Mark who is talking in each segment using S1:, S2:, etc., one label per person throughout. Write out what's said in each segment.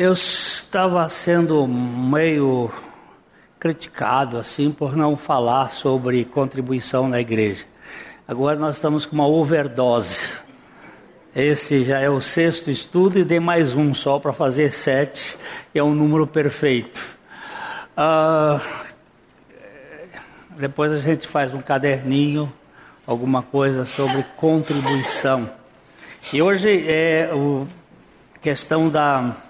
S1: eu estava sendo meio criticado assim por não falar sobre contribuição na igreja. Agora nós estamos com uma overdose. Esse já é o sexto estudo e dei mais um só para fazer sete. É um número perfeito. Ah, depois a gente faz um caderninho, alguma coisa sobre contribuição. E hoje é a questão da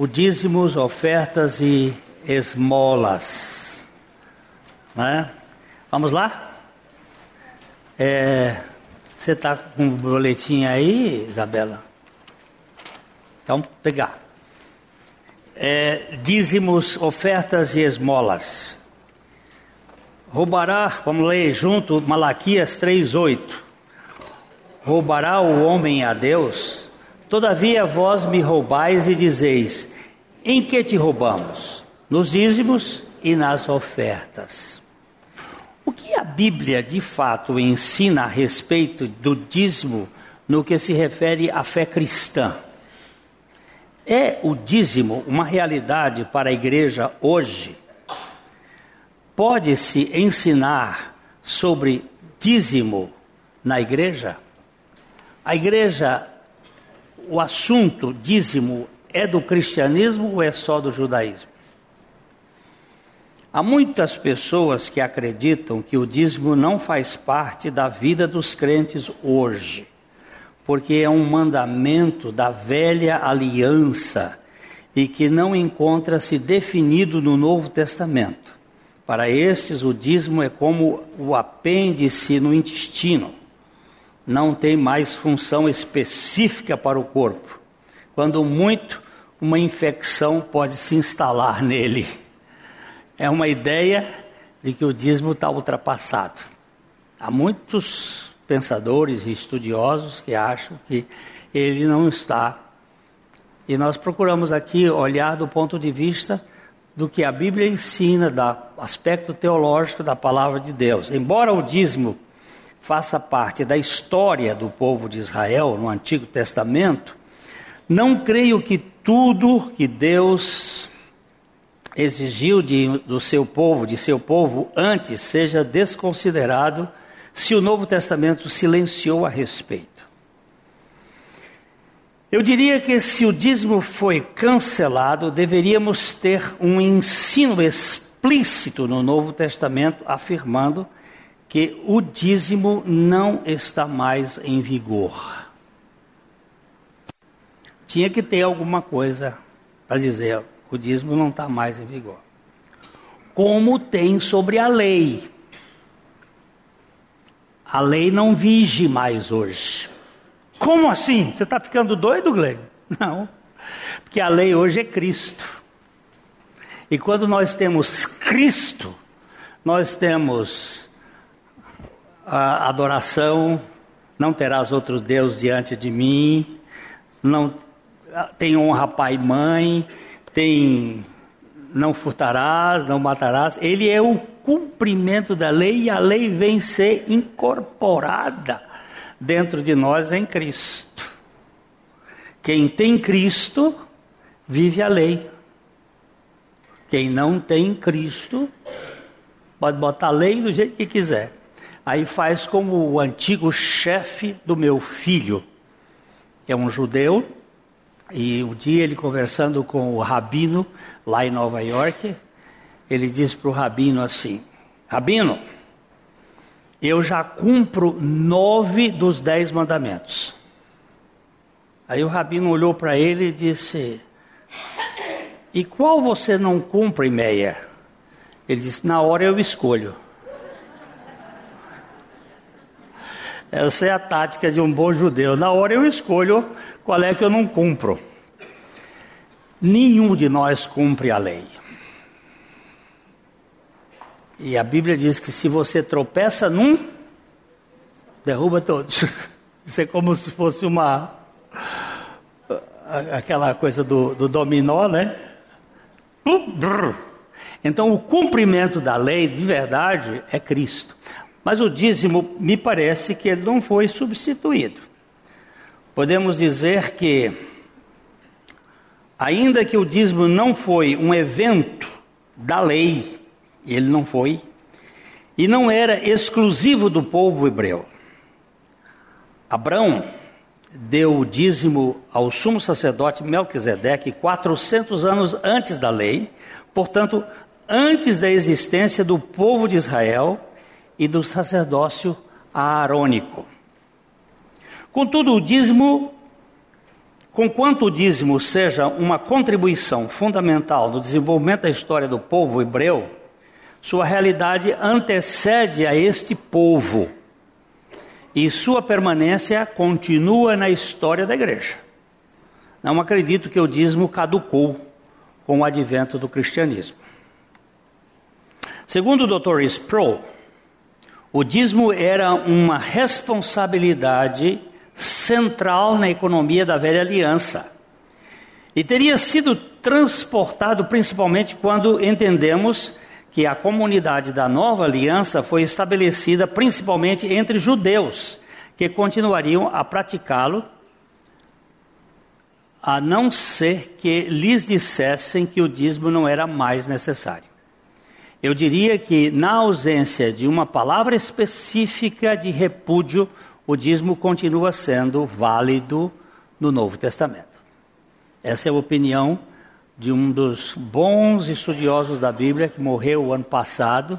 S1: o dízimos, ofertas e esmolas. Né? Vamos lá? É, você está com o boletim aí, Isabela? Então, pegar. É, dízimos, ofertas e esmolas. Roubará, vamos ler junto, Malaquias 3,8. Roubará o homem a Deus? Todavia vós me roubais e dizeis: Em que te roubamos? Nos dízimos e nas ofertas. O que a Bíblia de fato ensina a respeito do dízimo no que se refere à fé cristã? É o dízimo uma realidade para a igreja hoje? Pode-se ensinar sobre dízimo na igreja? A igreja, o assunto dízimo é do cristianismo ou é só do judaísmo? Há muitas pessoas que acreditam que o dízimo não faz parte da vida dos crentes hoje, porque é um mandamento da velha aliança e que não encontra-se definido no Novo Testamento. Para estes, o dízimo é como o apêndice no intestino, não tem mais função específica para o corpo. Quando muito, uma infecção pode se instalar nele é uma ideia de que o dízimo está ultrapassado. Há muitos pensadores e estudiosos que acham que ele não está. E nós procuramos aqui olhar do ponto de vista do que a Bíblia ensina, do aspecto teológico da palavra de Deus. Embora o dízimo faça parte da história do povo de Israel no Antigo Testamento, não creio que tudo que Deus exigiu de, do seu povo, de seu povo, antes seja desconsiderado se o Novo Testamento silenciou a respeito. Eu diria que se o dízimo foi cancelado, deveríamos ter um ensino explícito no Novo Testamento afirmando que o dízimo não está mais em vigor. Tinha que ter alguma coisa para dizer, o dízimo não está mais em vigor. Como tem sobre a lei. A lei não vige mais hoje. Como assim? Você está ficando doido, Glenn? Não. Porque a lei hoje é Cristo. E quando nós temos Cristo, nós temos adoração, não terás outros deuses diante de mim, não tem honra pai e mãe, tem não furtarás, não matarás, ele é o cumprimento da lei e a lei vem ser incorporada dentro de nós em Cristo. Quem tem Cristo vive a lei. Quem não tem Cristo pode botar a lei do jeito que quiser. Aí faz como o antigo chefe do meu filho, é um judeu, e um dia ele conversando com o rabino lá em Nova York, ele disse para o rabino assim: Rabino, eu já cumpro nove dos dez mandamentos. Aí o rabino olhou para ele e disse: E qual você não cumpre, Meyer? Ele disse: Na hora eu escolho. Essa é a tática de um bom judeu. Na hora eu escolho qual é que eu não cumpro. Nenhum de nós cumpre a lei. E a Bíblia diz que se você tropeça num, derruba todos. Isso é como se fosse uma. aquela coisa do, do dominó, né? Então, o cumprimento da lei, de verdade, é Cristo. Mas o dízimo, me parece que ele não foi substituído. Podemos dizer que Ainda que o dízimo não foi um evento da lei, ele não foi, e não era exclusivo do povo hebreu. Abraão deu o dízimo ao sumo sacerdote Melquisedeque 400 anos antes da lei, portanto, antes da existência do povo de Israel e do sacerdócio aarônico. Contudo, o dízimo, conquanto o dízimo seja uma contribuição fundamental no desenvolvimento da história do povo hebreu, sua realidade antecede a este povo e sua permanência continua na história da igreja. Não acredito que o dízimo caducou com o advento do cristianismo. Segundo o Dr. Sproul, o dízimo era uma responsabilidade central na economia da velha aliança e teria sido transportado principalmente quando entendemos que a comunidade da nova aliança foi estabelecida principalmente entre judeus, que continuariam a praticá-lo, a não ser que lhes dissessem que o dízimo não era mais necessário. Eu diria que, na ausência de uma palavra específica de repúdio, o dízimo continua sendo válido no Novo Testamento. Essa é a opinião de um dos bons estudiosos da Bíblia que morreu o ano passado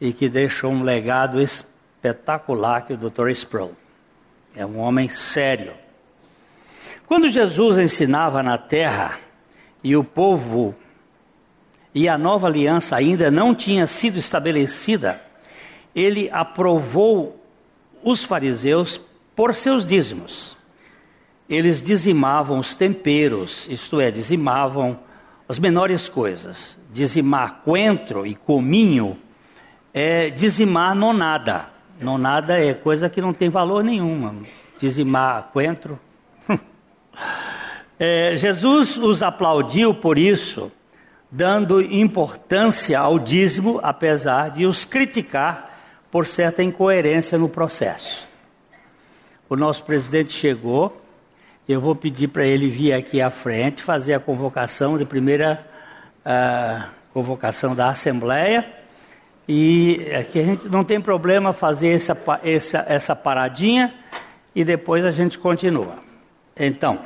S1: e que deixou um legado espetacular que é o Dr. Sproul. É um homem sério. Quando Jesus ensinava na terra e o povo e a nova aliança ainda não tinha sido estabelecida, ele aprovou os fariseus por seus dízimos eles dizimavam os temperos, isto é, dizimavam as menores coisas. Dizimar coentro e cominho é dizimar nonada. Nonada é coisa que não tem valor nenhum. Dizimar coentro. é, Jesus os aplaudiu por isso, dando importância ao dízimo, apesar de os criticar por certa incoerência no processo. O nosso presidente chegou eu vou pedir para ele vir aqui à frente, fazer a convocação de primeira uh, convocação da Assembleia. E aqui a gente não tem problema fazer essa, essa, essa paradinha e depois a gente continua. Então,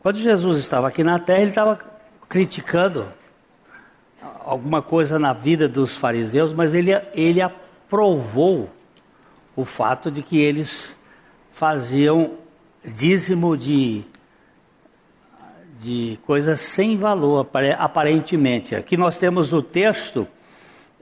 S1: quando Jesus estava aqui na terra, ele estava criticando alguma coisa na vida dos fariseus, mas ele, ele aprovou o fato de que eles faziam dízimo de, de coisas sem valor, aparentemente. Aqui nós temos o texto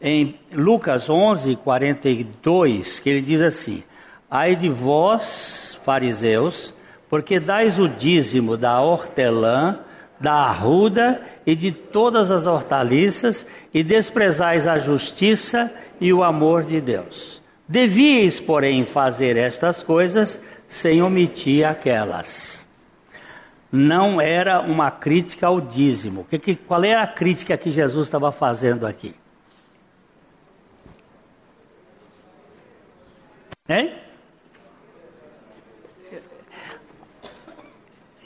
S1: em Lucas 11, 42, que ele diz assim: Ai de vós, fariseus, porque dais o dízimo da hortelã, da arruda e de todas as hortaliças, e desprezais a justiça e o amor de Deus. Devíeis, porém, fazer estas coisas sem omitir aquelas. Não era uma crítica ao dízimo. Que, que, qual é a crítica que Jesus estava fazendo aqui? Hein?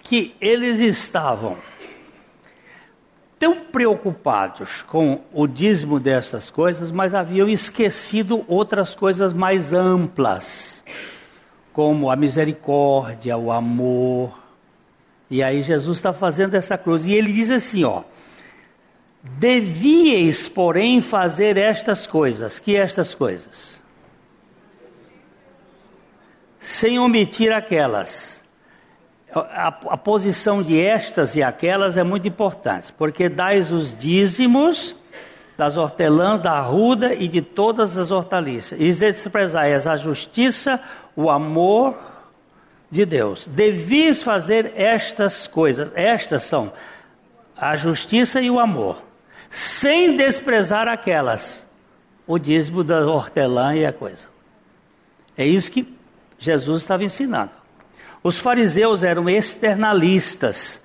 S1: Que eles estavam tão preocupados com o dízimo dessas coisas, mas haviam esquecido outras coisas mais amplas como a misericórdia, o amor. E aí Jesus está fazendo essa cruz. E ele diz assim: ó. Devíeis, porém, fazer estas coisas. Que estas coisas? Sem omitir aquelas. A, a, posição de estas e aquelas é muito importante, porque dais os dízimos das hortelãs, da arruda e de todas as hortaliças. E desprezais a justiça, o amor de Deus. Devias fazer estas coisas, estas são a justiça e o amor, sem desprezar aquelas, o dízimo da hortelã e a coisa. É isso que Jesus estava ensinando. Os fariseus eram externalistas,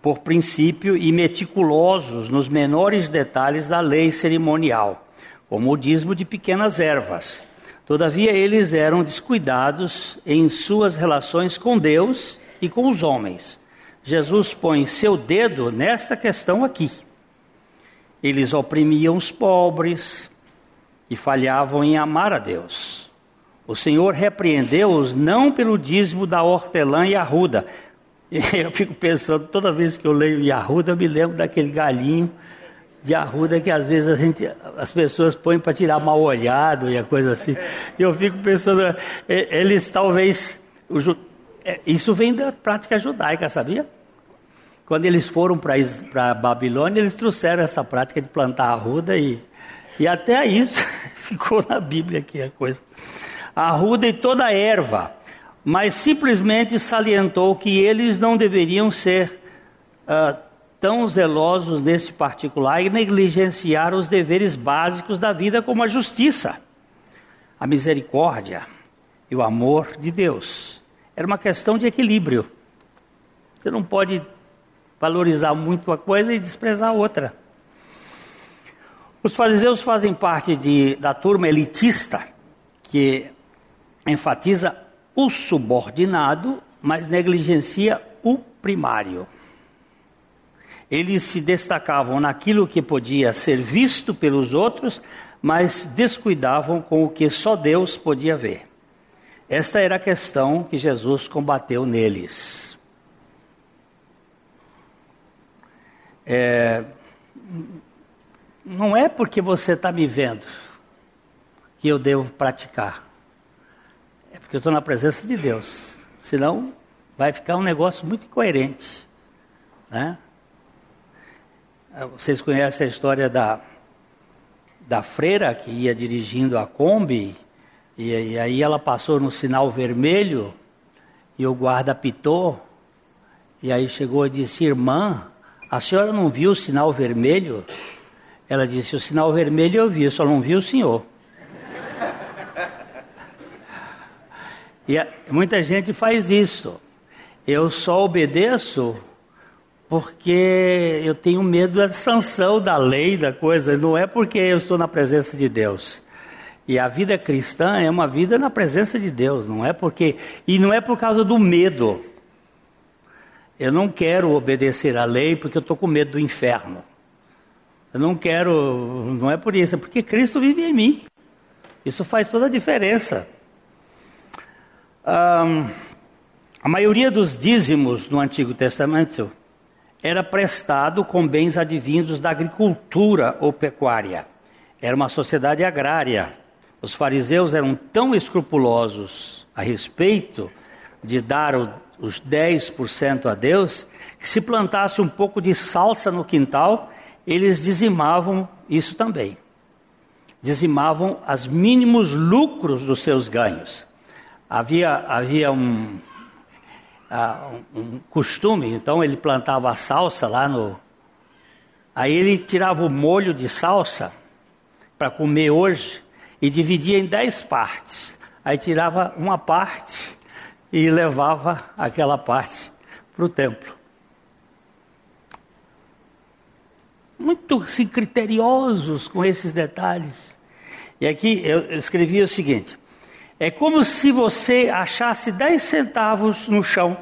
S1: por princípio, e meticulosos nos menores detalhes da lei cerimonial, como o dízimo de pequenas ervas. Todavia, eles eram descuidados em suas relações com Deus e com os homens, Jesus põe seu dedo nesta questão aqui. Eles oprimiam os pobres e falhavam em amar a Deus. O Senhor repreendeu-os não pelo dízimo da hortelã e arruda. Eu fico pensando, toda vez que eu leio Yahuda, eu me lembro daquele galinho de arruda que às vezes gente, as pessoas põem para tirar mal olhado e a coisa assim. Eu fico pensando, eles talvez. É, isso vem da prática judaica, sabia? Quando eles foram para a Babilônia, eles trouxeram essa prática de plantar arruda e, e até isso ficou na Bíblia aqui a coisa. Arruda e toda a erva, mas simplesmente salientou que eles não deveriam ser uh, tão zelosos neste particular e negligenciar os deveres básicos da vida, como a justiça, a misericórdia e o amor de Deus. Era uma questão de equilíbrio. Você não pode valorizar muito uma coisa e desprezar a outra. Os fariseus fazem parte de, da turma elitista que enfatiza o subordinado, mas negligencia o primário eles se destacavam naquilo que podia ser visto pelos outros, mas descuidavam com o que só Deus podia ver. Esta era a questão que Jesus combateu neles. É, não é porque você está me vendo que eu devo praticar. Porque eu estou na presença de Deus. Senão vai ficar um negócio muito incoerente. Né? Vocês conhecem a história da, da freira que ia dirigindo a Kombi, e, e aí ela passou no sinal vermelho, e o guarda apitou, e aí chegou e disse: Irmã, a senhora não viu o sinal vermelho? Ela disse: O sinal vermelho eu vi, só não vi o senhor. E muita gente faz isso. Eu só obedeço porque eu tenho medo da sanção da lei, da coisa, não é porque eu estou na presença de Deus. E a vida cristã é uma vida na presença de Deus, não é porque e não é por causa do medo. Eu não quero obedecer à lei porque eu estou com medo do inferno. Eu não quero, não é por isso, é porque Cristo vive em mim. Isso faz toda a diferença. Um, a maioria dos dízimos no Antigo Testamento era prestado com bens advindos da agricultura ou pecuária. Era uma sociedade agrária. Os fariseus eram tão escrupulosos a respeito de dar o, os 10% a Deus, que se plantasse um pouco de salsa no quintal, eles dizimavam isso também. Dizimavam os mínimos lucros dos seus ganhos. Havia, havia um, uh, um costume, então ele plantava a salsa lá no. Aí ele tirava o molho de salsa para comer hoje e dividia em dez partes. Aí tirava uma parte e levava aquela parte para o templo. Muito assim, criteriosos com esses detalhes. E aqui eu escrevi o seguinte: é como se você achasse 10 centavos no chão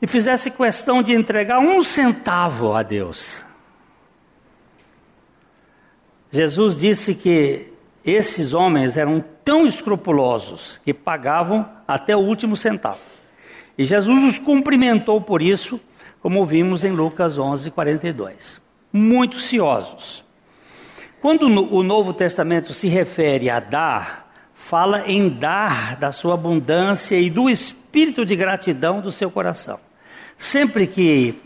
S1: e fizesse questão de entregar um centavo a Deus. Jesus disse que esses homens eram tão escrupulosos que pagavam até o último centavo. E Jesus os cumprimentou por isso, como vimos em Lucas 11, 42. Muito ciosos. Quando o Novo Testamento se refere a dar, fala em dar da sua abundância e do espírito de gratidão do seu coração. Sempre que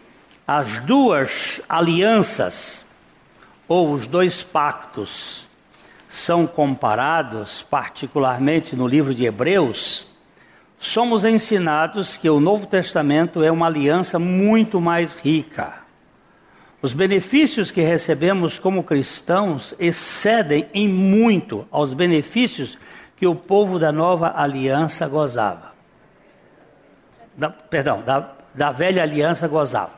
S1: as duas alianças ou os dois pactos são comparados, particularmente no livro de Hebreus, somos ensinados que o Novo Testamento é uma aliança muito mais rica. Os benefícios que recebemos como cristãos excedem em muito aos benefícios que o povo da nova aliança gozava. Da, perdão, da, da velha aliança gozava.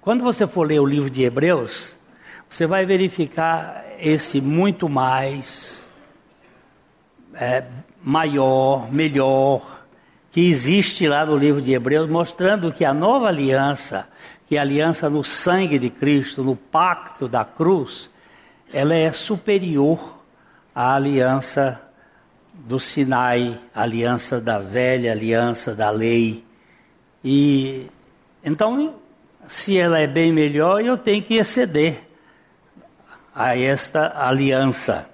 S1: quando você for ler o livro de Hebreus, você vai verificar esse muito mais, é, maior, melhor, que que existe lá no livro de Hebreus, mostrando que a nova aliança, que é a aliança no sangue de Cristo, no pacto da cruz, ela é superior à aliança do Sinai, a aliança da velha aliança da lei. E então, se ela é bem melhor, eu tenho que exceder a esta aliança.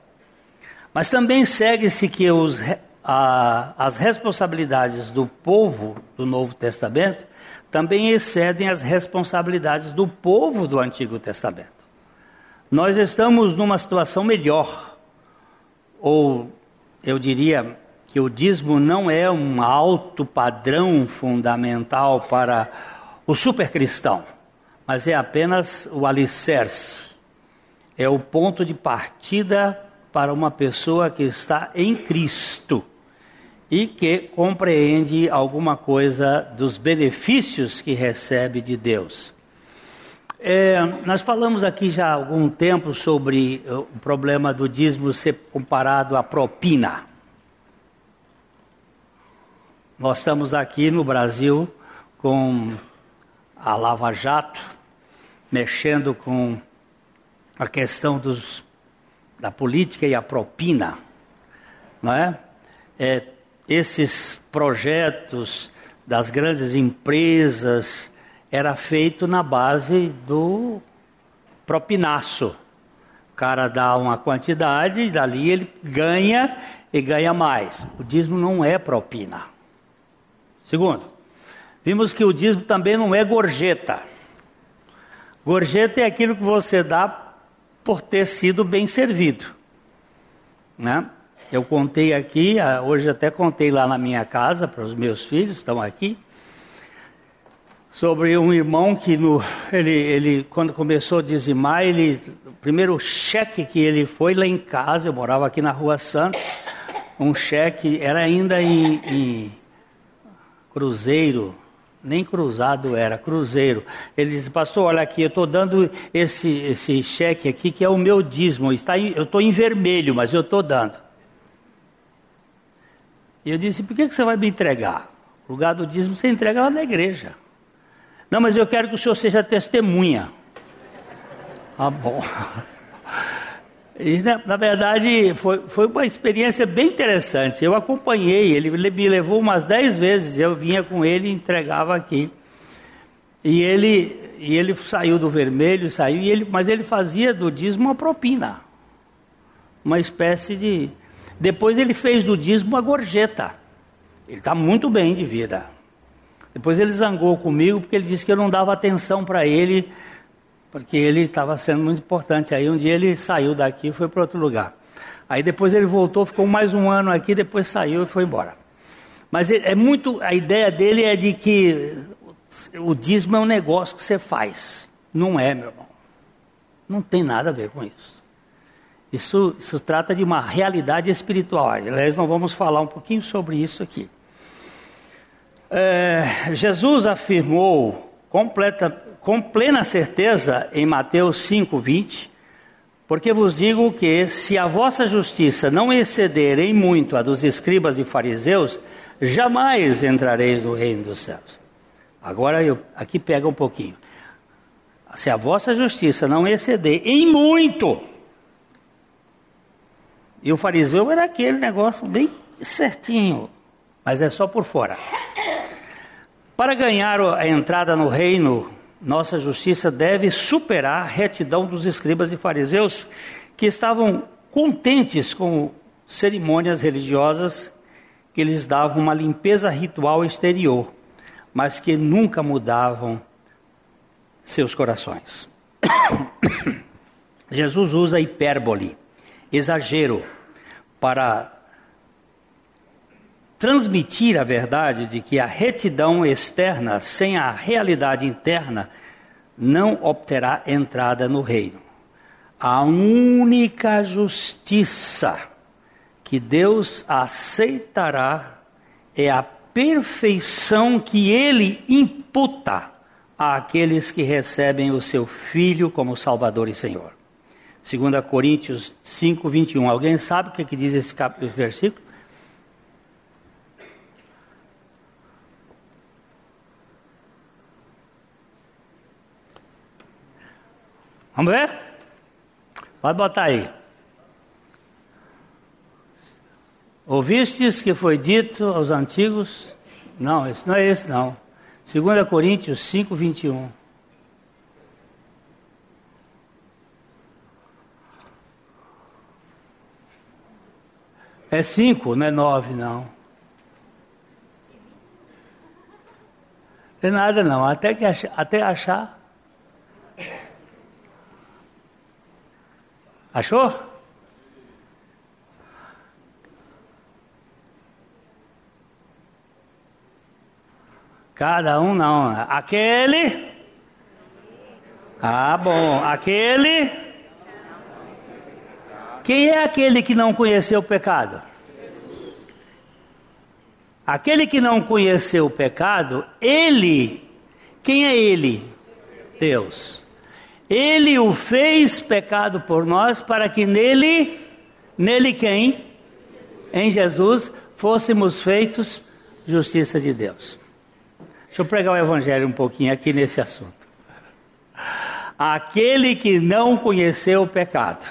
S1: Mas também segue-se que os, a, as responsabilidades do povo do Novo Testamento também excedem as responsabilidades do povo do Antigo Testamento. Nós estamos numa situação melhor, ou eu diria que o dízimo não é um alto padrão fundamental para o supercristão, mas é apenas o alicerce, é o ponto de partida para uma pessoa que está em Cristo e que compreende alguma coisa dos benefícios que recebe de Deus. É, nós falamos aqui já há algum tempo sobre o problema do dízimo ser comparado à propina. Nós estamos aqui no Brasil com a Lava Jato, mexendo com a questão dos da política e a propina, não é? é esses projetos das grandes empresas era feito na base do propinaço. O cara dá uma quantidade, dali ele ganha e ganha mais. O dízimo não é propina. Segundo, vimos que o dízimo também não é gorjeta. Gorjeta é aquilo que você dá por ter sido bem servido. Né? Eu contei aqui, ah, hoje até contei lá na minha casa para os meus filhos, estão aqui, sobre um irmão que no, ele, ele, quando começou a dizimar, ele, o primeiro cheque que ele foi lá em casa, eu morava aqui na Rua Santos, um cheque, era ainda em, em Cruzeiro, nem cruzado era, cruzeiro. Ele disse, pastor, olha aqui, eu estou dando esse, esse cheque aqui, que é o meu dízimo. Está em, eu estou em vermelho, mas eu estou dando. E eu disse, por que, que você vai me entregar? O lugar do dízimo você entrega lá na igreja. Não, mas eu quero que o senhor seja testemunha. Ah, bom. E, na, na, verdade, foi, foi uma experiência bem interessante. Eu acompanhei, ele me levou umas dez vezes, eu vinha com ele e entregava aqui. E ele, e ele saiu do vermelho, saiu, e ele, mas ele fazia do dízimo uma propina. Uma espécie de. Depois ele fez do dízimo uma gorjeta. Ele está muito bem de vida. Depois ele zangou comigo porque ele disse que eu não dava atenção para ele porque ele estava sendo muito importante. Aí um dia ele saiu daqui e foi para outro lugar. Aí depois ele voltou, ficou mais um ano aqui, depois saiu e foi embora. Mas é muito, a ideia dele é de que o dízimo é um negócio que você faz. Não é, meu irmão. Não tem nada a ver com isso. Isso, isso trata de uma realidade espiritual. Aliás, nós vamos falar um pouquinho sobre isso aqui. É, Jesus afirmou completa, com plena certeza em Mateus 5:20, porque vos digo que se a vossa justiça não exceder em muito a dos escribas e fariseus, jamais entrareis no reino dos céus. Agora eu aqui pega um pouquinho. Se a vossa justiça não exceder em muito, e o fariseu era aquele negócio bem certinho, mas é só por fora. Para ganhar a entrada no reino nossa justiça deve superar a retidão dos escribas e fariseus que estavam contentes com cerimônias religiosas que lhes davam uma limpeza ritual exterior, mas que nunca mudavam seus corações. Jesus usa hipérbole, exagero, para transmitir a verdade de que a retidão externa sem a realidade interna não obterá entrada no reino. A única justiça que Deus aceitará é a perfeição que ele imputa àqueles que recebem o seu Filho como Salvador e Senhor. 2 Coríntios 5, 21. Alguém sabe o que, que diz esse versículo? Vamos ver? Pode botar aí. Ouvistes que foi dito aos antigos? Não, esse não é esse não. 2 Coríntios 5, 21. É 5, não é 9 não. É nada não, até, que até achar. Achou? Cada um não. Aquele. Ah, bom. Aquele. Quem é aquele que não conheceu o pecado? Aquele que não conheceu o pecado, ele, quem é ele? Deus. Ele o fez pecado por nós para que nele, nele quem? Em Jesus, fôssemos feitos justiça de Deus. Deixa eu pregar o evangelho um pouquinho aqui nesse assunto. Aquele que não conheceu o pecado.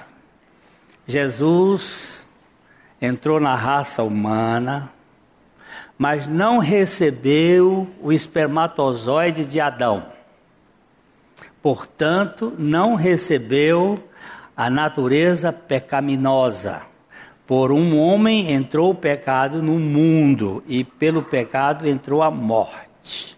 S1: Jesus entrou na raça humana, mas não recebeu o espermatozoide de Adão. Portanto, não recebeu a natureza pecaminosa. Por um homem entrou o pecado no mundo, e pelo pecado entrou a morte.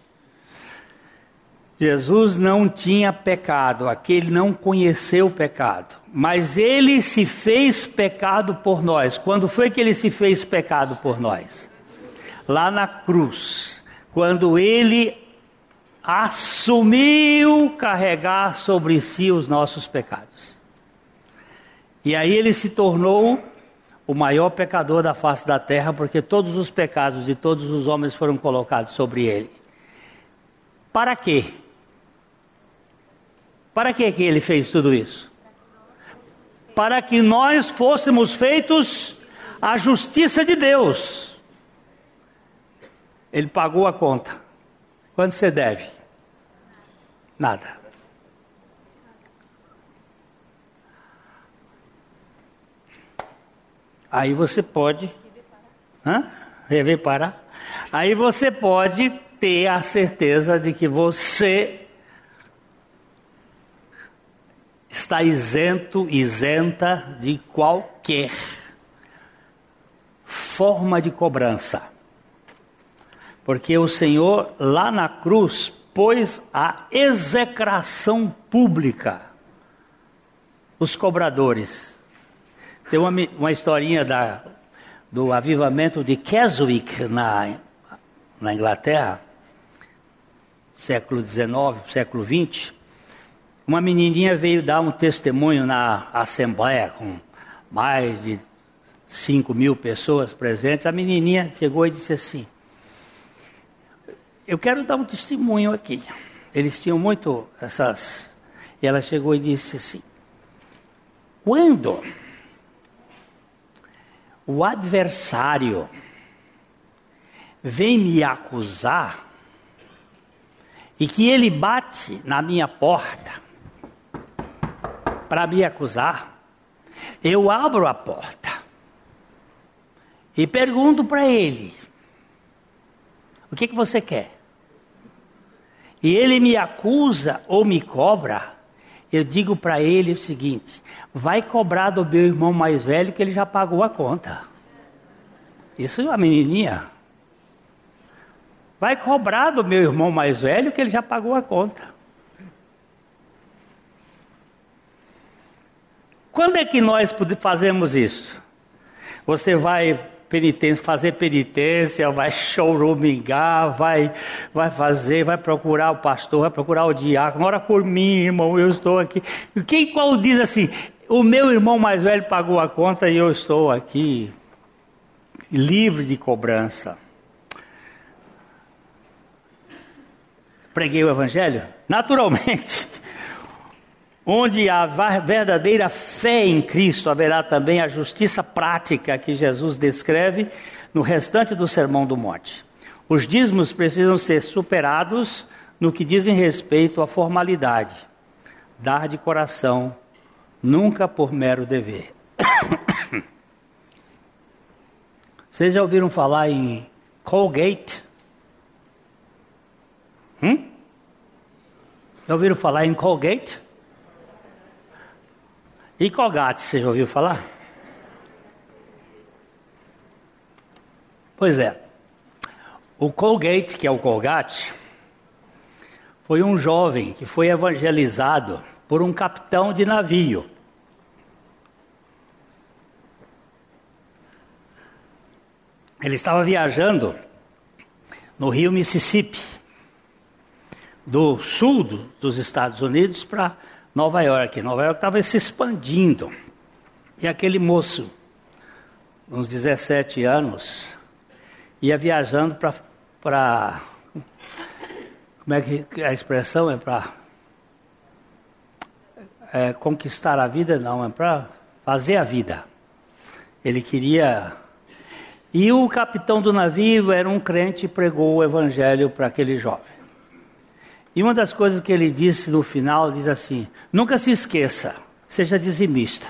S1: Jesus não tinha pecado, aquele não conheceu o pecado, mas ele se fez pecado por nós. Quando foi que ele se fez pecado por nós? Lá na cruz, quando ele assumiu carregar sobre si os nossos pecados. E aí ele se tornou o maior pecador da face da terra, porque todos os pecados de todos os homens foram colocados sobre ele. Para quê? Para que que ele fez tudo isso? Para que nós fôssemos feitos a justiça de Deus. Ele pagou a conta. Quanto você deve? Nada. Aí você pode. Hã? Rever parar. Aí você pode ter a certeza de que você está isento, isenta de qualquer forma de cobrança. Porque o Senhor lá na cruz pôs a execração pública os cobradores. Tem uma, uma historinha da, do avivamento de Keswick na, na Inglaterra, século XIX, século XX. Uma menininha veio dar um testemunho na assembleia com mais de 5 mil pessoas presentes. A menininha chegou e disse assim: Eu quero dar um testemunho aqui. Eles tinham muito essas. E ela chegou e disse assim: Quando o adversário vem me acusar e que ele bate na minha porta, para me acusar, eu abro a porta e pergunto para ele: o que, que você quer? E ele me acusa ou me cobra, eu digo para ele o seguinte: vai cobrar do meu irmão mais velho que ele já pagou a conta. Isso é uma menininha. Vai cobrar do meu irmão mais velho que ele já pagou a conta. Quando é que nós fazemos isso? Você vai penitência, fazer penitência, vai chorumingar, vai, vai fazer, vai procurar o pastor, vai procurar o diácono, ora por mim, irmão, eu estou aqui. Quem qual diz assim, o meu irmão mais velho pagou a conta e eu estou aqui livre de cobrança. Preguei o evangelho? Naturalmente. Onde há verdadeira fé em Cristo, haverá também a justiça prática que Jesus descreve no restante do Sermão do Monte. Os dízimos precisam ser superados no que dizem respeito à formalidade. dar de coração, nunca por mero dever. Vocês já ouviram falar em Colgate? Hum? Já ouviram falar em Colgate? E Colgate, você já ouviu falar? Pois é. O Colgate, que é o Colgate, foi um jovem que foi evangelizado por um capitão de navio. Ele estava viajando no rio Mississippi, do sul dos Estados Unidos para Nova York. Nova York estava se expandindo. E aquele moço, uns 17 anos, ia viajando para. Como é que a expressão é para. É, conquistar a vida? Não, é para fazer a vida. Ele queria. E o capitão do navio era um crente e pregou o evangelho para aquele jovem. E uma das coisas que ele disse no final, diz assim: nunca se esqueça, seja dizimista.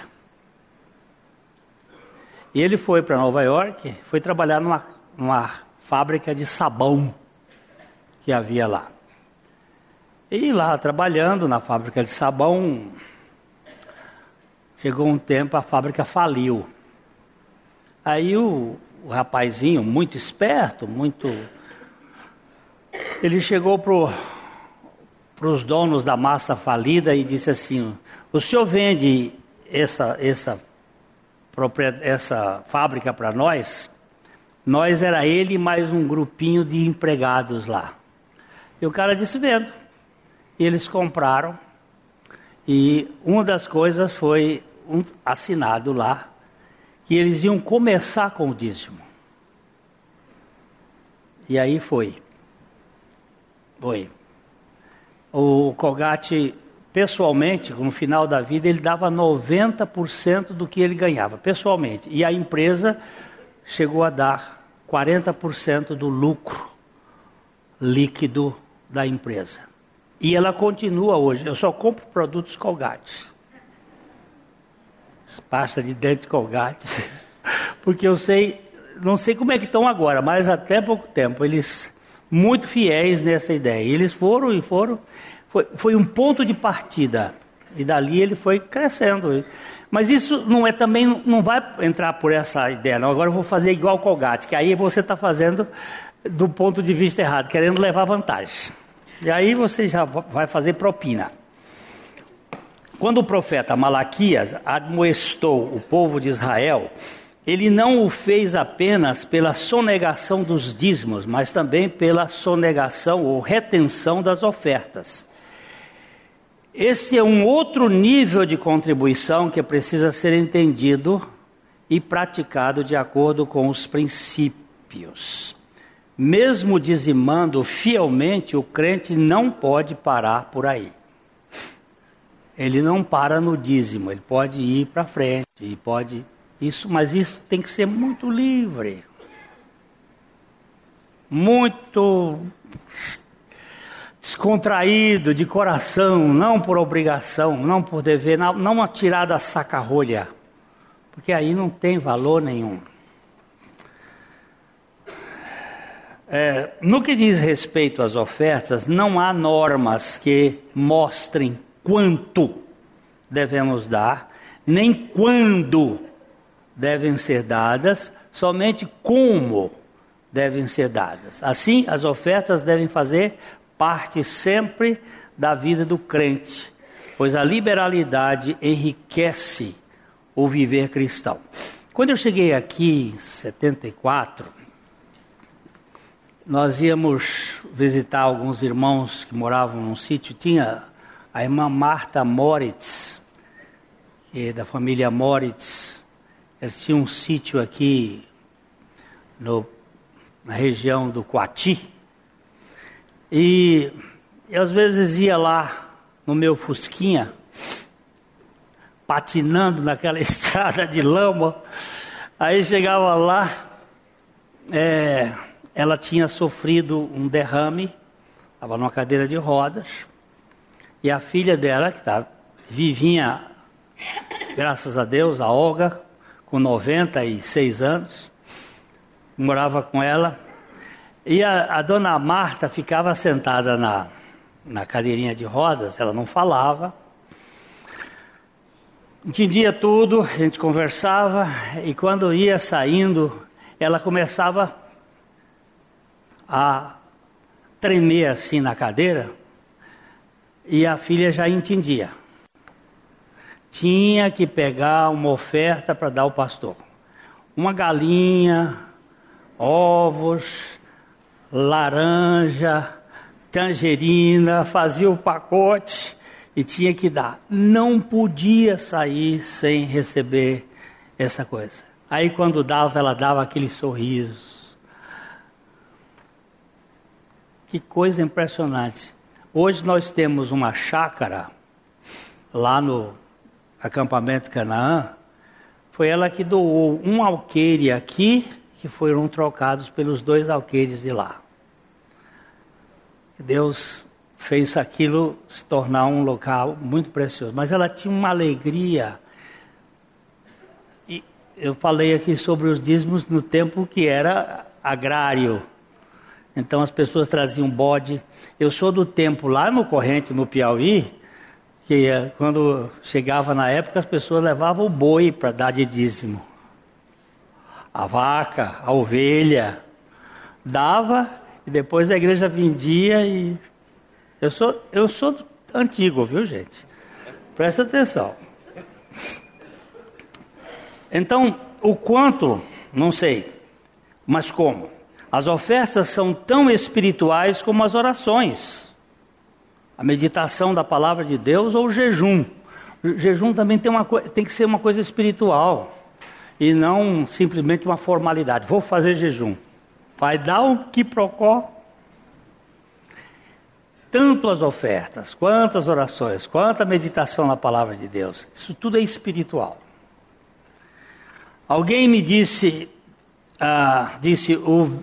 S1: E ele foi para Nova York, foi trabalhar numa, numa fábrica de sabão que havia lá. E lá trabalhando na fábrica de sabão, chegou um tempo a fábrica faliu. Aí o, o rapazinho, muito esperto, muito. Ele chegou pro para os donos da massa falida e disse assim: o senhor vende essa, essa, essa fábrica para nós? Nós era ele mais um grupinho de empregados lá. E o cara disse: vendo. E eles compraram. E uma das coisas foi um assinado lá que eles iam começar com o dízimo. E aí foi. Foi. O Colgate, pessoalmente, no final da vida, ele dava 90% do que ele ganhava, pessoalmente. E a empresa chegou a dar 40% do lucro líquido da empresa. E ela continua hoje. Eu só compro produtos Colgate. Pasta de dente Colgate. Porque eu sei, não sei como é que estão agora, mas até pouco tempo eles muito fiéis nessa ideia. Eles foram e foram. Foi, foi um ponto de partida. E dali ele foi crescendo. Mas isso não é também, não vai entrar por essa ideia, não. Agora eu vou fazer igual Colgate, que aí você está fazendo do ponto de vista errado, querendo levar vantagem. E aí você já vai fazer propina. Quando o profeta Malaquias admoestou o povo de Israel ele não o fez apenas pela sonegação dos dízimos, mas também pela sonegação ou retenção das ofertas. Esse é um outro nível de contribuição que precisa ser entendido e praticado de acordo com os princípios. Mesmo dizimando fielmente, o crente não pode parar por aí. Ele não para no dízimo, ele pode ir para frente, e pode isso, mas isso tem que ser muito livre. Muito descontraído, de coração, não por obrigação, não por dever, não, não atirar da saca-rolha, porque aí não tem valor nenhum. É, no que diz respeito às ofertas, não há normas que mostrem quanto devemos dar, nem quando devem ser dadas, somente como devem ser dadas. Assim, as ofertas devem fazer parte sempre da vida do crente, pois a liberalidade enriquece o viver cristão. Quando eu cheguei aqui em 74, nós íamos visitar alguns irmãos que moravam num sítio, tinha a irmã Marta Moritz, é da família Moritz, eles tinham um sítio aqui no, na região do Coati. E eu às vezes ia lá no meu Fusquinha, patinando naquela estrada de lama. Aí chegava lá, é, ela tinha sofrido um derrame, estava numa cadeira de rodas, e a filha dela, que estava vivinha, graças a Deus, a Olga, com 96 anos, morava com ela. E a, a dona Marta ficava sentada na, na cadeirinha de rodas, ela não falava. Entendia tudo, a gente conversava, e quando ia saindo, ela começava a tremer assim na cadeira, e a filha já entendia. Tinha que pegar uma oferta para dar ao pastor. Uma galinha, ovos, laranja, tangerina, fazia o pacote e tinha que dar. Não podia sair sem receber essa coisa. Aí quando dava, ela dava aquele sorriso. Que coisa impressionante. Hoje nós temos uma chácara lá no acampamento Canaã. Foi ela que doou um alqueire aqui que foram trocados pelos dois alqueires de lá. Deus fez aquilo se tornar um local muito precioso. Mas ela tinha uma alegria. E eu falei aqui sobre os dízimos no tempo que era agrário. Então as pessoas traziam bode. Eu sou do tempo lá no Corrente, no Piauí, que eh, quando chegava na época as pessoas levavam o boi para dar de dízimo a vaca, a ovelha, dava e depois a igreja vendia e eu sou eu sou antigo, viu, gente? Presta atenção. Então, o quanto, não sei, mas como? As ofertas são tão espirituais como as orações. A meditação da palavra de Deus ou o jejum. O jejum também tem, uma, tem que ser uma coisa espiritual e não simplesmente uma formalidade. Vou fazer jejum. Vai dar um quiprocó. Tanto as ofertas, quanto as orações, quanto a meditação na palavra de Deus, isso tudo é espiritual. Alguém me disse, ah, disse o,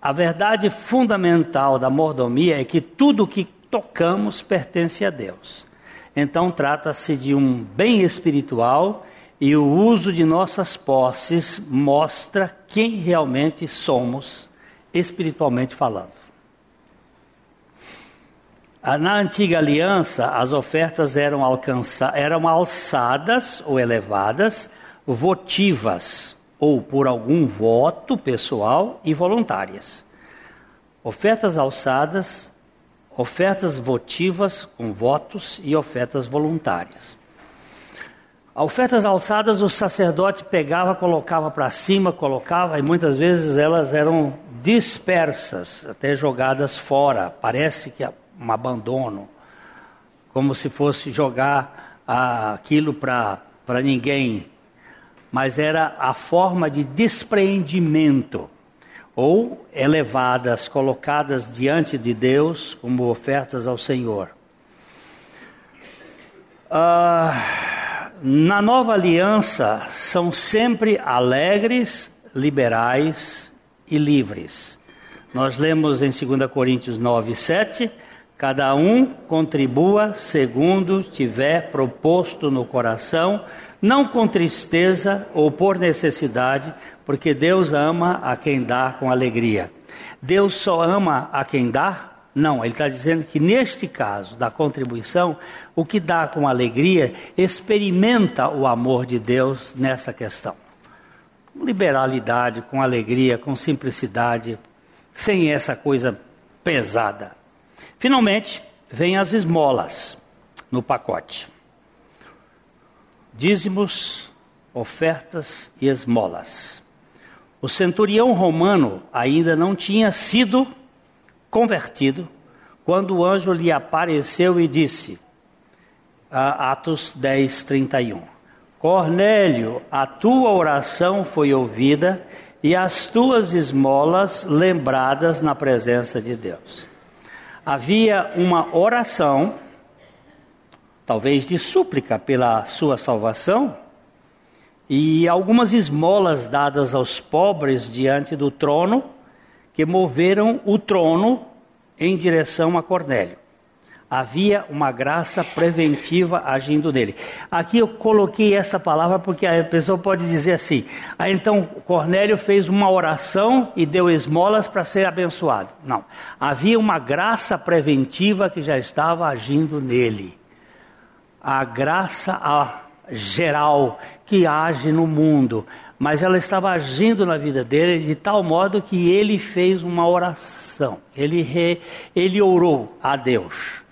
S1: a verdade fundamental da mordomia é que tudo que tocamos pertence a Deus. Então trata-se de um bem espiritual e o uso de nossas posses mostra quem realmente somos, espiritualmente falando. Ah, na antiga aliança, as ofertas eram, alcança, eram alçadas ou elevadas, votivas, ou por algum voto pessoal e voluntárias. Ofertas alçadas, ofertas votivas com votos e ofertas voluntárias. Ofertas alçadas o sacerdote pegava, colocava para cima, colocava, e muitas vezes elas eram dispersas, até jogadas fora. Parece que é um abandono, como se fosse jogar ah, aquilo para ninguém. Mas era a forma de despreendimento, ou elevadas, colocadas diante de Deus como ofertas ao Senhor. Ah na nova aliança são sempre alegres, liberais e livres. Nós lemos em 2 Coríntios 9, 7, cada um contribua segundo tiver proposto no coração, não com tristeza ou por necessidade, porque Deus ama a quem dá com alegria. Deus só ama a quem dá não, ele está dizendo que neste caso da contribuição, o que dá com alegria experimenta o amor de Deus nessa questão. Com liberalidade, com alegria, com simplicidade, sem essa coisa pesada. Finalmente, vem as esmolas no pacote: dízimos, ofertas e esmolas. O centurião romano ainda não tinha sido convertido, quando o anjo lhe apareceu e disse, Atos 10, 31, Cornélio, a tua oração foi ouvida e as tuas esmolas lembradas na presença de Deus. Havia uma oração, talvez de súplica pela sua salvação, e algumas esmolas dadas aos pobres diante do trono que moveram o trono em direção a Cornélio. Havia uma graça preventiva agindo nele. Aqui eu coloquei essa palavra porque a pessoa pode dizer assim: ah, então Cornélio fez uma oração e deu esmolas para ser abençoado. Não. Havia uma graça preventiva que já estava agindo nele. A graça geral que age no mundo, mas ela estava agindo na vida dele de tal modo que ele fez uma oração. Ele, re, ele orou a Deus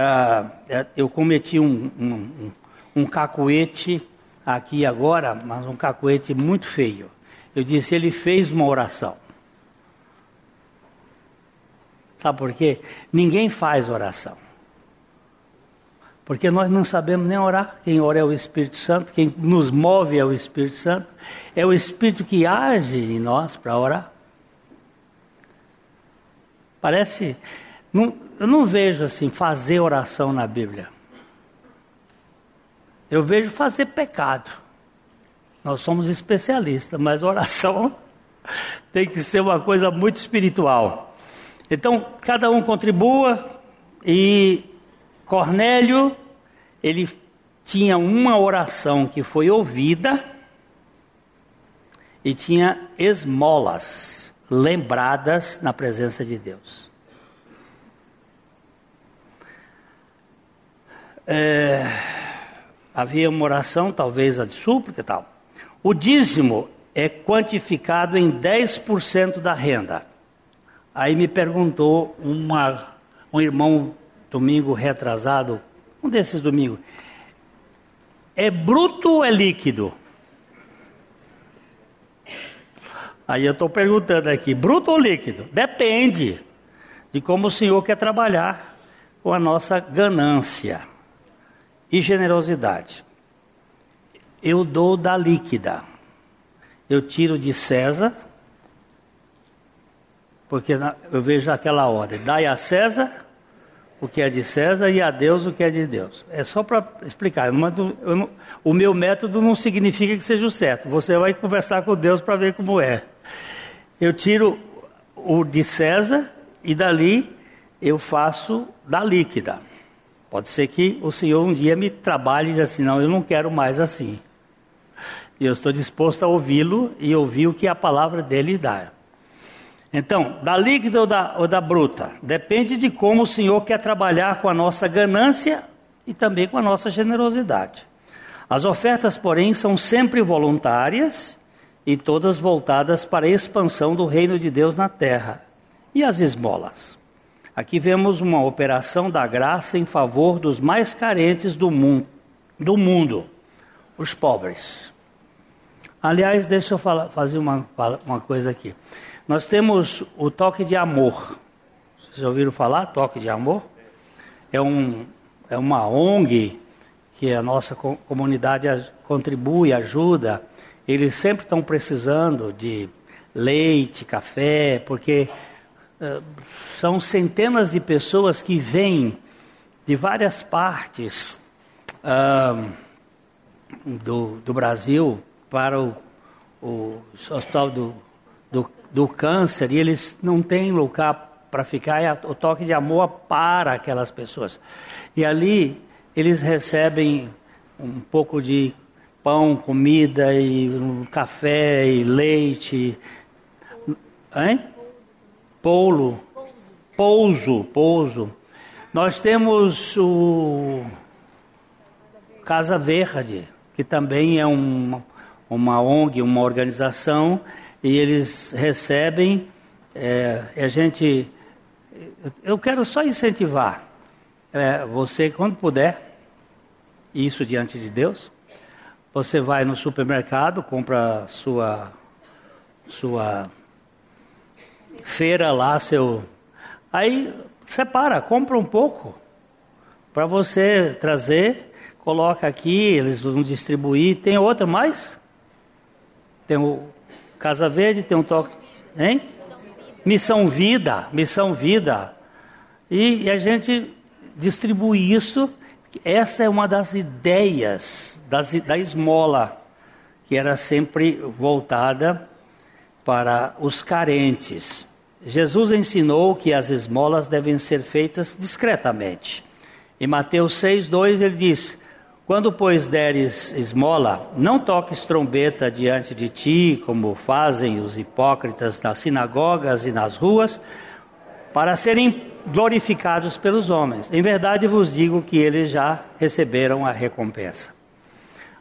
S1: ah, eu cometi um, um, um cacuete aqui agora, mas um cacuete muito feio. Eu disse, ele fez uma oração. Sabe por quê? Ninguém faz oração. Porque nós não sabemos nem orar. Quem ora é o Espírito Santo, quem nos move é o Espírito Santo. É o Espírito que age em nós para orar. Parece. Não, eu não vejo assim fazer oração na Bíblia. Eu vejo fazer pecado. Nós somos especialistas, mas oração tem que ser uma coisa muito espiritual. Então, cada um contribua e Cornélio, ele tinha uma oração que foi ouvida e tinha esmolas lembradas na presença de Deus. É, havia uma oração, talvez a de súplica e tal. O dízimo é quantificado em 10% da renda. Aí me perguntou uma, um irmão domingo retrasado, um desses domingos, é bruto ou é líquido? Aí eu estou perguntando aqui, bruto ou líquido? Depende de como o senhor quer trabalhar com a nossa ganância e generosidade. Eu dou da líquida. Eu tiro de César, porque eu vejo aquela ordem: dai a César o que é de César e a Deus o que é de Deus. É só para explicar. Não, não, o meu método não significa que seja o certo. Você vai conversar com Deus para ver como é. Eu tiro o de César e dali eu faço da líquida. Pode ser que o Senhor um dia me trabalhe e diga assim: não, eu não quero mais assim. E eu estou disposto a ouvi-lo e ouvir o que a palavra dele dá. Então, da líquida ou da, ou da bruta? Depende de como o Senhor quer trabalhar com a nossa ganância e também com a nossa generosidade. As ofertas, porém, são sempre voluntárias e todas voltadas para a expansão do reino de Deus na terra. E as esmolas? Aqui vemos uma operação da graça em favor dos mais carentes do mundo, do mundo os pobres. Aliás, deixa eu falar, fazer uma, uma coisa aqui. Nós temos o toque de amor. Vocês já ouviram falar? Toque de amor? É, um, é uma ONG que a nossa comunidade contribui, ajuda. Eles sempre estão precisando de leite, café, porque eh, são centenas de pessoas que vêm de várias partes do, do, Brasil para o, o hospital do, do, do, câncer e eles não têm lugar para ficar, e o toque de amor para aquelas pessoas. E ali eles recebem um pouco de pão, comida e um café e leite. Hein? Polo, pouso, pouso. Nós temos o Casa Verde, que também é um, uma ONG, uma organização, e eles recebem, é, a gente, eu quero só incentivar é, você, quando puder, isso diante de Deus, você vai no supermercado, compra sua, sua feira lá, seu. Aí separa, compra um pouco para você trazer, coloca aqui, eles vão distribuir. Tem outra mais? Tem o Casa Verde, tem um toque, hein? Missão Vida, Missão Vida. E, e a gente distribui isso. Essa é uma das ideias das, da esmola, que era sempre voltada para os carentes. Jesus ensinou que as esmolas devem ser feitas discretamente. Em Mateus 6,2 ele diz: Quando, pois, deres esmola, não toques trombeta diante de ti, como fazem os hipócritas nas sinagogas e nas ruas, para serem glorificados pelos homens. Em verdade vos digo que eles já receberam a recompensa.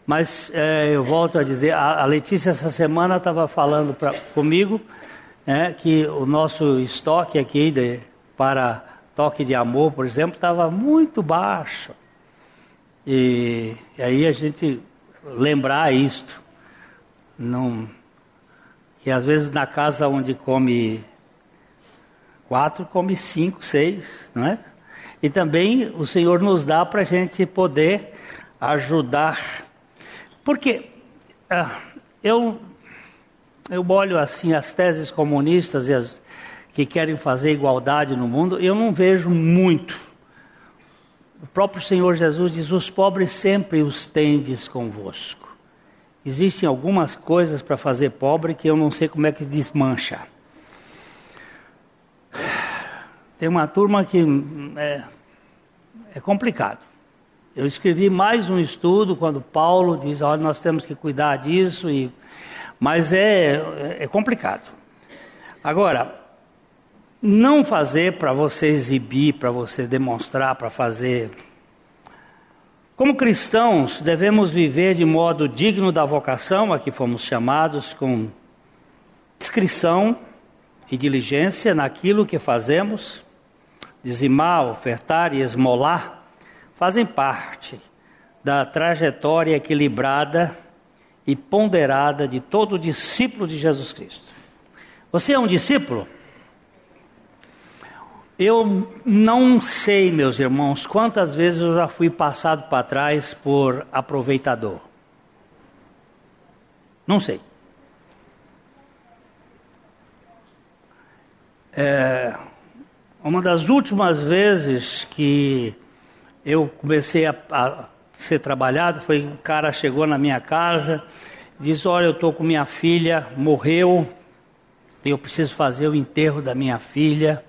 S1: Mas é, eu volto a dizer, a, a Letícia essa semana estava falando pra, comigo é, que o nosso estoque aqui de, para toque de amor, por exemplo, estava muito baixo. E, e, aí a gente lembrar isto. Não, que às vezes na casa onde come quatro, come cinco, seis, não é? E também o Senhor nos dá para a gente poder ajudar. Porque ah, eu eu olho assim as teses comunistas e as que querem fazer igualdade no mundo, eu não vejo muito. O próprio Senhor Jesus diz: os pobres sempre os tendes convosco. Existem algumas coisas para fazer pobre que eu não sei como é que desmancha. Tem uma turma que é, é complicado. Eu escrevi mais um estudo quando Paulo diz: olha, nós temos que cuidar disso e mas é, é complicado. Agora, não fazer para você exibir, para você demonstrar, para fazer. Como cristãos, devemos viver de modo digno da vocação a que fomos chamados, com discrição e diligência naquilo que fazemos. Dizimar, ofertar e esmolar fazem parte da trajetória equilibrada e ponderada de todo discípulo de Jesus Cristo. Você é um discípulo? Eu não sei, meus irmãos, quantas vezes eu já fui passado para trás por aproveitador. Não sei. É, uma das últimas vezes que eu comecei a, a ser trabalhado foi um cara chegou na minha casa, disse: Olha, eu estou com minha filha, morreu, eu preciso fazer o enterro da minha filha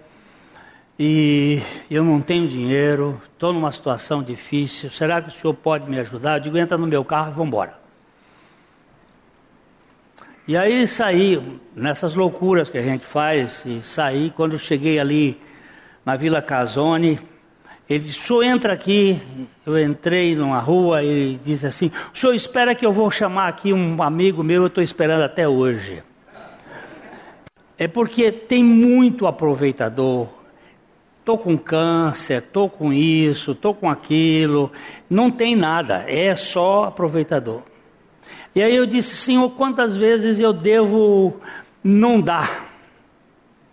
S1: e eu não tenho dinheiro, estou numa situação difícil. Será que o senhor pode me ajudar? Eu digo: entra no meu carro e vamos embora. E aí saí, nessas loucuras que a gente faz, e saí, quando eu cheguei ali na Vila Casone, ele disse, senhor entra aqui, eu entrei numa rua e disse assim, o senhor espera que eu vou chamar aqui um amigo meu, eu estou esperando até hoje. É porque tem muito aproveitador. Estou com câncer, estou com isso, estou com aquilo. Não tem nada, é só aproveitador. E aí eu disse, Senhor, quantas vezes eu devo não dar?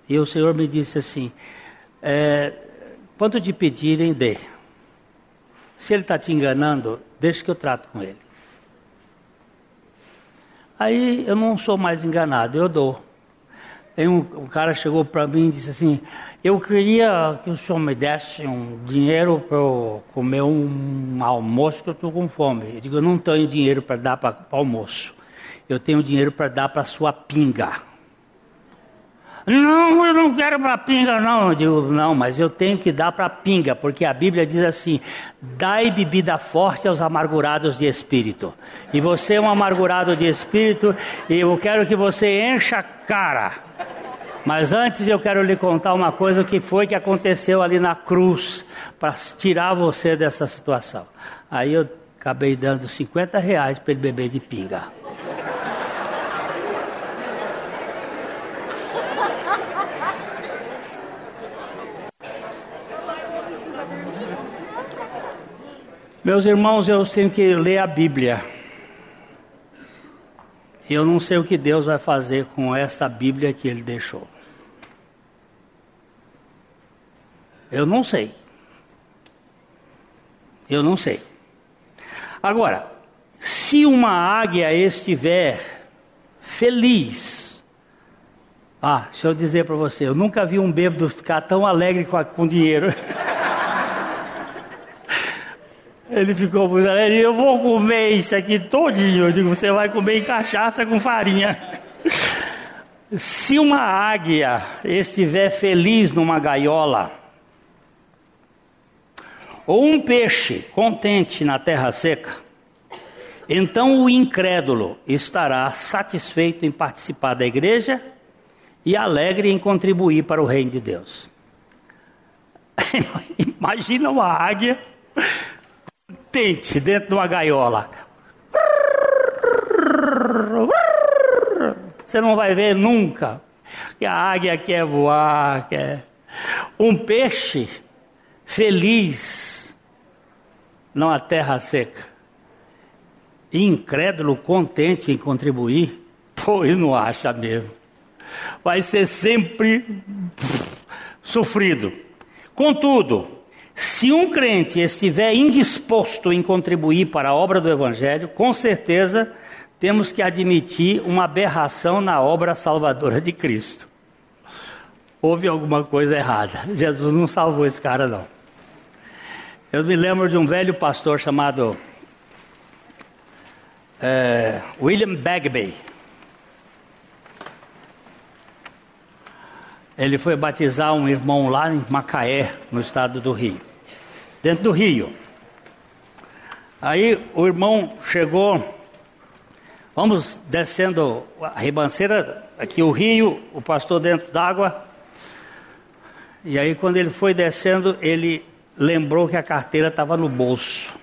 S1: E o Senhor me disse assim, é, quando te pedirem, dê. Se ele está te enganando, deixa que eu trato com ele. Aí eu não sou mais enganado, eu dou. Aí um, um cara chegou para mim e disse assim: Eu queria que o senhor me desse um dinheiro para eu comer um almoço que eu estou com fome. Eu digo: Eu não tenho dinheiro para dar para almoço. Eu tenho dinheiro para dar para sua pinga. Não, eu não quero para pinga, não. Eu digo, não, mas eu tenho que dar para pinga, porque a Bíblia diz assim: dai bebida forte aos amargurados de espírito. E você é um amargurado de espírito, e eu quero que você encha a cara. Mas antes eu quero lhe contar uma coisa que foi que aconteceu ali na cruz, para tirar você dessa situação. Aí eu acabei dando 50 reais para ele beber de pinga. Meus irmãos, eu tenho que ler a Bíblia. Eu não sei o que Deus vai fazer com esta Bíblia que Ele deixou. Eu não sei. Eu não sei. Agora, se uma águia estiver feliz, ah, deixa eu dizer para você, eu nunca vi um bêbado ficar tão alegre com, a, com dinheiro. Ele ficou muito alegre, eu vou comer isso aqui todinho. Eu digo, você vai comer em cachaça com farinha. Se uma águia estiver feliz numa gaiola, ou um peixe contente na terra seca, então o incrédulo estará satisfeito em participar da igreja e alegre em contribuir para o reino de Deus. Imagina uma águia contente dentro de uma gaiola. Você não vai ver nunca que a águia quer voar, quer. Um peixe feliz numa terra seca. Incrédulo, contente em contribuir, pois não acha mesmo. Vai ser sempre sofrido. Contudo, se um crente estiver indisposto em contribuir para a obra do Evangelho, com certeza temos que admitir uma aberração na obra salvadora de Cristo. Houve alguma coisa errada. Jesus não salvou esse cara, não. Eu me lembro de um velho pastor chamado é, William Bagby. Ele foi batizar um irmão lá em Macaé, no estado do Rio. Dentro do Rio. Aí o irmão chegou, vamos descendo a ribanceira, aqui o rio, o pastor dentro d'água. E aí quando ele foi descendo, ele lembrou que a carteira estava no bolso.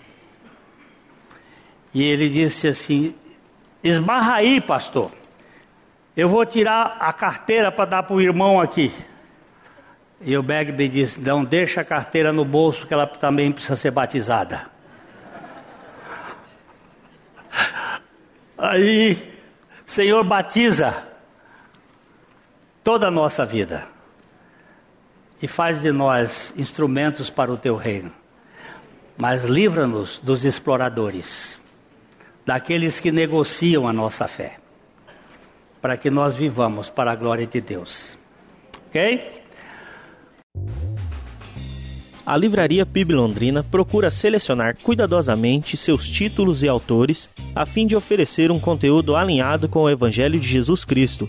S1: E ele disse assim: esbarra aí, pastor. Eu vou tirar a carteira para dar para o irmão aqui. E o Bagby disse: Não, deixa a carteira no bolso, que ela também precisa ser batizada. Aí, Senhor, batiza toda a nossa vida e faz de nós instrumentos para o teu reino. Mas livra-nos dos exploradores, daqueles que negociam a nossa fé para que nós vivamos para a glória de Deus. Ok?
S2: A Livraria PIB Londrina procura selecionar cuidadosamente seus títulos e autores a fim de oferecer um conteúdo alinhado com o Evangelho de Jesus Cristo.